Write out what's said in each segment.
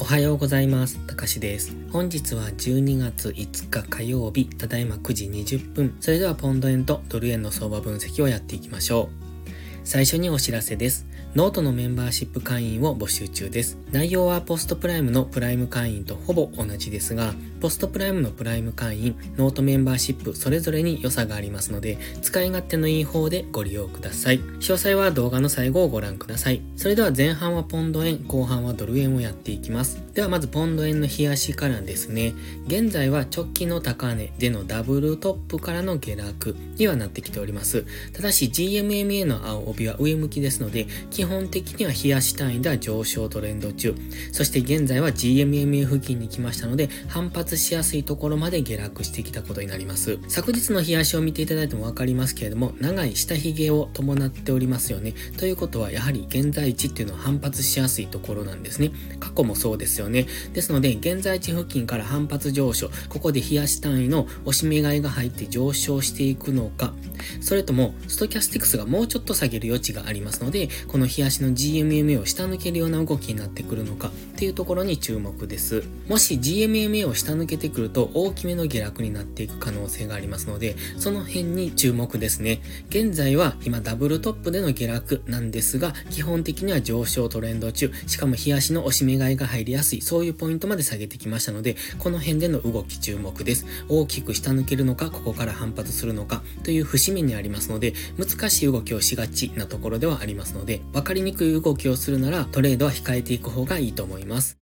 おはようございます。たかしです。本日は12月5日火曜日、ただいま9時20分。それではポンド円とドル円の相場分析をやっていきましょう。最初にお知らせです。ノートのメンバーシップ会員を募集中です。内容はポストプライムのプライム会員とほぼ同じですが、ポストプライムのプライム会員、ノートメンバーシップそれぞれに良さがありますので、使い勝手のいい方でご利用ください。詳細は動画の最後をご覧ください。それでは前半はポンド円、後半はドル円をやっていきます。ではまずポンド円の日足からですね、現在は直近の高値でのダブルトップからの下落にはなってきております。ただし GMMA の青帯は上向きですので、基本的には冷やし単位では上昇トレンド中。そして現在は GMMA 付近に来ましたので、反発しやすいところまで下落してきたことになります。昨日の冷やしを見ていただいてもわかりますけれども、長い下髭を伴っておりますよね。ということは、やはり現在地っていうのは反発しやすいところなんですね。過去もそうですよね。ねですので、現在地付近から反発上昇、ここで冷やし単位の押し目買いが入って上昇していくのか、それとも、ストキャスティクスがもうちょっと下げる余地がありますので、この冷やしの GMMA を下抜けるような動きになってくるのかっていうところに注目です。もし GMMA を下抜けてくると大きめの下落になっていく可能性がありますので、その辺に注目ですね。現在は今ダブルトップでの下落なんですが、基本的には上昇トレンド中、しかも冷やしの押し目買いが入りやすい、そういうポイントまで下げてきましたので、この辺での動き注目です。大きく下抜けるのか、ここから反発するのかという節目にありますので、難しい動きをしがちなところではありますので、分かりにくい動きをするならトレードは控えていく方がいいと思います。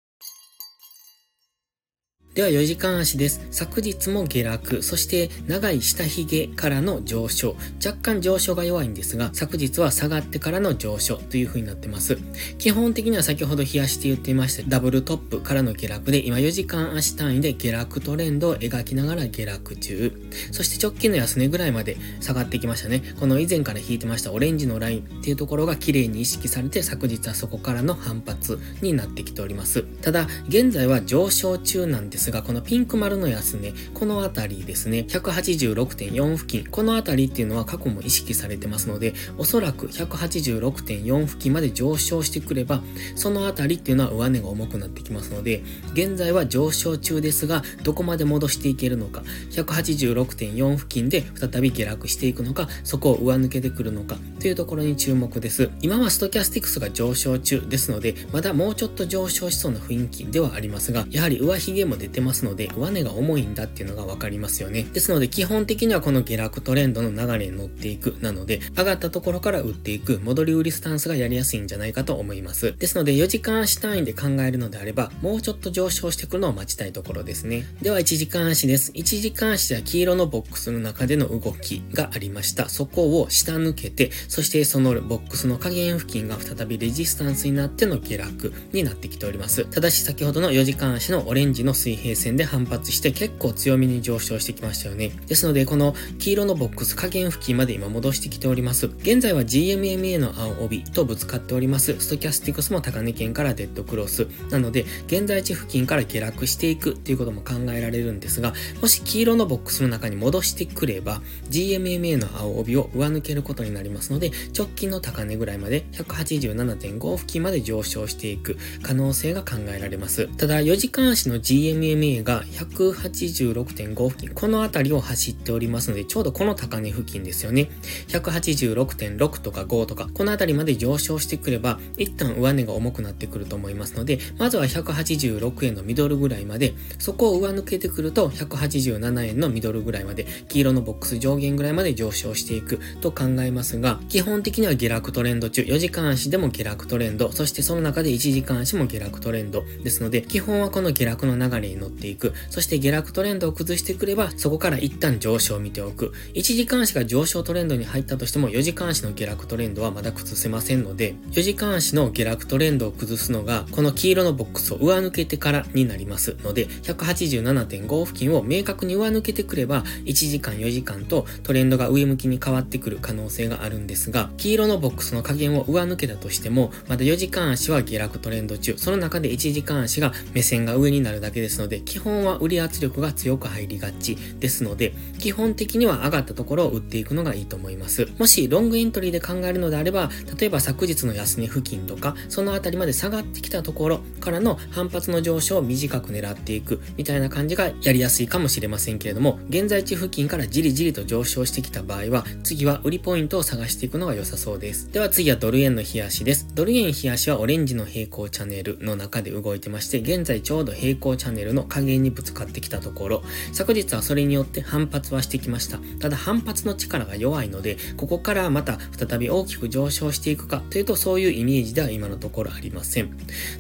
では4時間足です。昨日も下落、そして長い下髭からの上昇。若干上昇が弱いんですが、昨日は下がってからの上昇という風になってます。基本的には先ほど冷やして言っていましたダブルトップからの下落で、今4時間足単位で下落トレンドを描きながら下落中。そして直近の安値ぐらいまで下がってきましたね。この以前から引いてましたオレンジのラインっていうところが綺麗に意識されて、昨日はそこからの反発になってきております。ただ、現在は上昇中なんですですが、このピンク丸の安値、このあたりですね、186.4付近、このあたりっていうのは過去も意識されてますので、おそらく186.4付近まで上昇してくれば、そのあたりっていうのは上値が重くなってきますので、現在は上昇中ですが、どこまで戻していけるのか、186.4付近で再び下落していくのか、そこを上抜けてくるのか、というところに注目です。今はストキャスティクスが上昇中ですので、まだもうちょっと上昇しそうな雰囲気ではありますが、やはり上髭も出ててますので、上値が重いんだっていうのがわかりますよね。ですので、基本的にはこの下落トレンドの流れに乗っていく。なので、上がったところから売っていく、戻り売りスタンスがやりやすいんじゃないかと思います。ですので、4時間足単位で考えるのであれば、もうちょっと上昇してくるのを待ちたいところですね。では、1時間足です。1時間足は黄色のボックスの中での動きがありました。そこを下抜けて、そしてそのボックスの下限付近が再びレジスタンスになっての下落になってきております。ただし先ほどの4時間足のオレンジの水平線で反発して結構強めに上昇してきましたよね。ですので、この黄色のボックス下限付近まで今戻してきております。現在は GMMA の青帯とぶつかっております。ストキャスティクスも高値圏からデッドクロス。なので、現在地付近から下落していくっていうことも考えられるんですが、もし黄色のボックスの中に戻してくれば、GMMA の青帯を上抜けることになりますので、直近の高値ぐらいまで187.5付近まで上昇していく可能性が考えられます。ただ、4時間足の GMMA が186.5付近、この辺りを走っておりますので、ちょうどこの高値付近ですよね。186.6とか5とか、この辺りまで上昇してくれば、一旦上値が重くなってくると思いますので、まずは186円のミドルぐらいまで、そこを上抜けてくると、187円のミドルぐらいまで、黄色のボックス上限ぐらいまで上昇していくと考えますが、基本的には下落トレンド中、4時間足でも下落トレンド、そしてその中で1時間足も下落トレンドですので、基本はこの下落の流れに乗っていく、そして下落トレンドを崩してくれば、そこから一旦上昇を見ておく。1時間足が上昇トレンドに入ったとしても、4時間足の下落トレンドはまだ崩せませんので、4時間足の下落トレンドを崩すのが、この黄色のボックスを上抜けてからになりますので、187.5付近を明確に上抜けてくれば、1時間4時間とトレンドが上向きに変わってくる可能性があるんですが、黄色のボックスの加減を上抜けたとしても、まだ4時間足は下落トレンド中、その中で1時間足が目線が上になるだけですのでので、基本は売り圧力が強く入りがちですので、基本的には上がったところを売っていくのがいいと思います。もしロングエントリーで考えるのであれば、例えば昨日の安値付近とか、そのあたりまで下がってきたところからの反発の上昇を短く狙っていくみたいな感じがやりやすいかもしれませんけれども、現在地付近からじりじりと上昇してきた場合は、次は売りポイントを探していくのが良さそうです。では次はドル円の冷やしです。ドル円冷やしはオレンジの平行チャンネルの中で動いてまして、現在ちょうど平行チャンネルの下限にぶつかってきたところ、昨日はそれによって反発はしてきました。ただ反発の力が弱いので、ここからまた再び大きく上昇していくかというとそういうイメージでは今のところありません。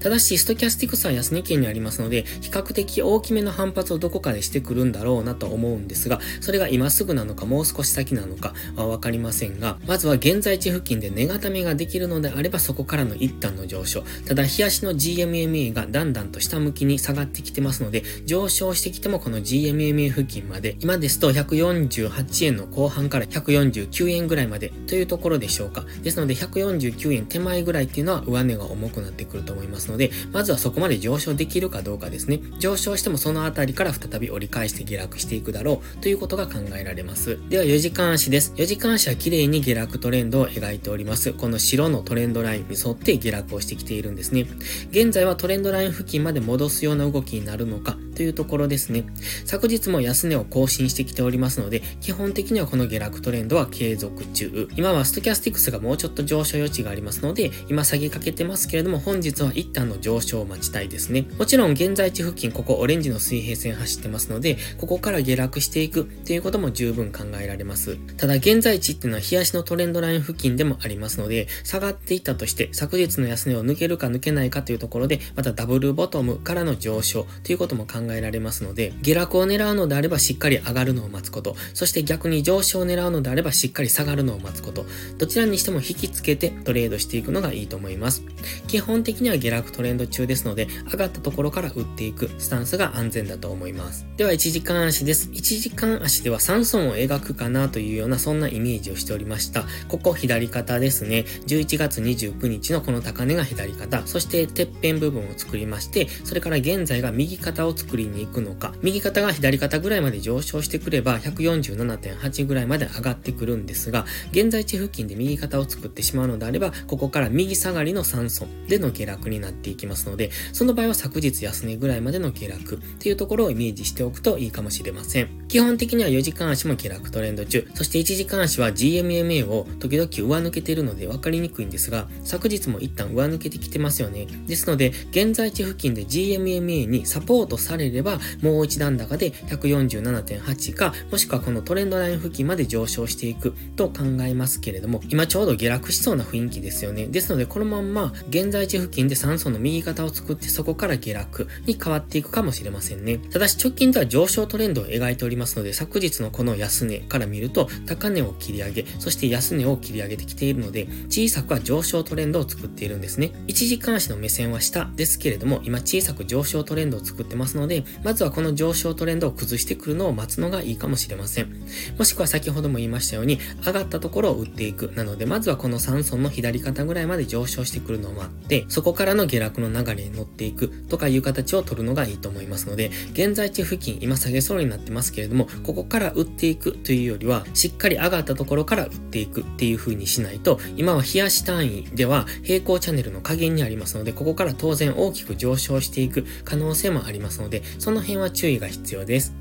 ただし、ストキャスティクスは安値圏にありますので、比較的大きめの反発をどこかでしてくるんだろうなと思うんですが、それが今すぐなのかもう少し先なのかはわかりませんが、まずは現在地付近で値固めができるのであればそこからの一旦の上昇。ただ、日足の GMMA がだんだんと下向きに下がってきてますので、ので上昇してきてもこの GMMA 付近まで、今ですと148円の後半から149円ぐらいまでというところでしょうか。ですので149円手前ぐらいっていうのは上値が重くなってくると思いますので、まずはそこまで上昇できるかどうかですね。上昇してもそのあたりから再び折り返して下落していくだろうということが考えられます。では4時間足です。4時間足は綺麗に下落トレンドを描いております。この白のトレンドラインに沿って下落をしてきているんですね。現在はトレンドライン付近まで戻すような動きになるのかというところですね。昨日も安値を更新してきておりますので、基本的にはこの下落トレンドは継続中。今はストキャスティクスがもうちょっと上昇余地がありますので、今下げかけてますけれども、本日は一旦の上昇を待ちたいですね。もちろん現在地付近、ここオレンジの水平線走ってますので、ここから下落していくっていうことも十分考えられます。ただ現在地っていうのは日足のトレンドライン付近でもありますので、下がっていったとして、昨日の安値を抜けるか抜けないかというところで、またダブルボトムからの上昇ということも考えられますので、下落を狙うのであればしっかり上がるのを待つこと、そして逆に上昇を狙うのであればしっかり下がるのを待つこと、どちらにしても引きつけてトレードしていくのがいいと思います。基本的には下落トレンド中ですので、上がったところから売っていくスタンスが安全だと思います。では1時間足です。1時間足では3損を描くかなというようなそんなイメージをしておりました。ここ左肩ですね。11月29日のこの高値が左肩、そしててっぺん部分を作りまして、それから現在が右肩を作りりに行くのか、右肩が左肩ぐらいまで上昇してくれば147.8ぐらいまで上がってくるんですが、現在地付近で右肩を作ってしまうのであれば、ここから右下がりの3損での下落になっていきますので、その場合は昨日安値ぐらいまでの下落っていうところをイメージしておくといいかもしれません。基本的には4時間足も下落トレンド中、そして1時間足は GMMA を時々上抜けているので分かりにくいんですが、昨日も一旦上抜けてきてますよね。ですので、現在地付近で GMMA にサポートされれば、もう一段高で147.8か、もしくはこのトレンドライン付近まで上昇していくと考えますけれども、今ちょうど下落しそうな雰囲気ですよね。ですので、このまんま、現在地付近で酸素の右肩を作ってそこから下落に変わっていくかもしれませんね。ただし直近では上昇トレンドを描いておりますますので、昨日のこの安値から見ると、高値を切り上げ、そして安値を切り上げてきているので、小さくは上昇トレンドを作っているんですね。1時間足の目線は下ですけれども、今小さく上昇トレンドを作ってますので、まずはこの上昇トレンドを崩してくるのを待つのがいいかもしれません。もしくは先ほども言いましたように、上がったところを売っていく。なので、まずはこの3層の左肩ぐらいまで上昇してくるのを待って、そこからの下落の流れに乗っていくとかいう形を取るのがいいと思いますので、現在地付近、今下げそうになってますけれども、れどもここから売っていくというよりは、しっかり上がったところから売っていくっていう風にしないと、今は冷やし単位では平行チャンネルの加減にありますので、ここから当然大きく上昇していく可能性もありますので、その辺は注意が必要です。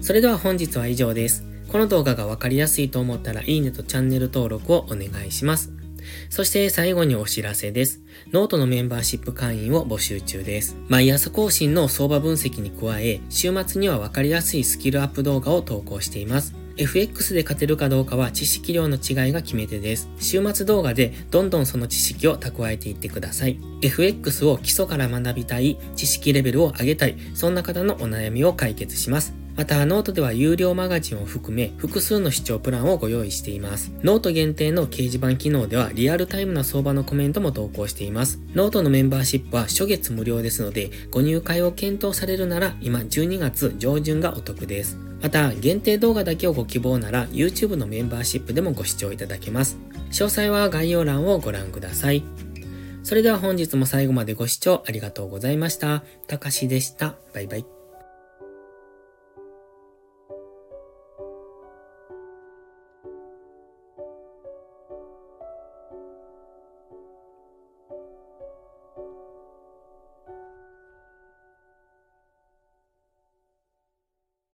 それでは本日は以上です。この動画がわかりやすいと思ったらいいねとチャンネル登録をお願いします。そして最後にお知らせです。ノートのメンバーシップ会員を募集中です。毎朝更新の相場分析に加え、週末にはわかりやすいスキルアップ動画を投稿しています。FX で勝てるかどうかは知識量の違いが決め手です。週末動画でどんどんその知識を蓄えていってください。FX を基礎から学びたい、知識レベルを上げたい、そんな方のお悩みを解決します。また、ノートでは有料マガジンを含め複数の視聴プランをご用意しています。ノート限定の掲示板機能ではリアルタイムな相場のコメントも投稿しています。ノートのメンバーシップは初月無料ですので、ご入会を検討されるなら今12月上旬がお得です。また、限定動画だけをご希望なら YouTube のメンバーシップでもご視聴いただけます。詳細は概要欄をご覧ください。それでは本日も最後までご視聴ありがとうございました。たかしでした。バイバイ。